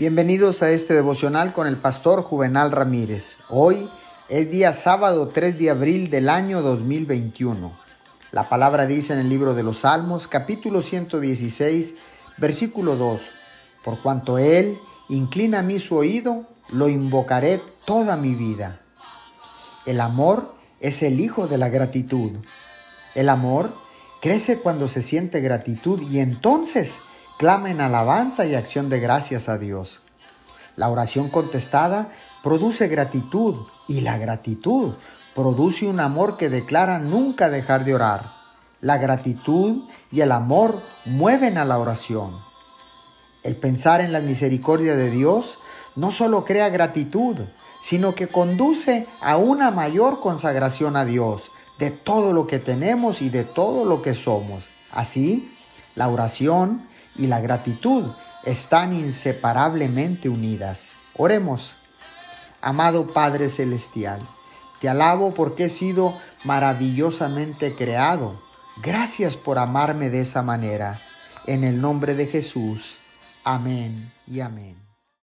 Bienvenidos a este devocional con el pastor Juvenal Ramírez. Hoy es día sábado 3 de abril del año 2021. La palabra dice en el libro de los Salmos, capítulo 116, versículo 2, Por cuanto Él inclina a mí su oído, lo invocaré toda mi vida. El amor es el hijo de la gratitud. El amor crece cuando se siente gratitud y entonces clama en alabanza y acción de gracias a Dios. La oración contestada produce gratitud y la gratitud produce un amor que declara nunca dejar de orar. La gratitud y el amor mueven a la oración. El pensar en la misericordia de Dios no solo crea gratitud, sino que conduce a una mayor consagración a Dios de todo lo que tenemos y de todo lo que somos. Así, la oración y la gratitud están inseparablemente unidas. Oremos. Amado Padre Celestial, te alabo porque he sido maravillosamente creado. Gracias por amarme de esa manera. En el nombre de Jesús. Amén y amén.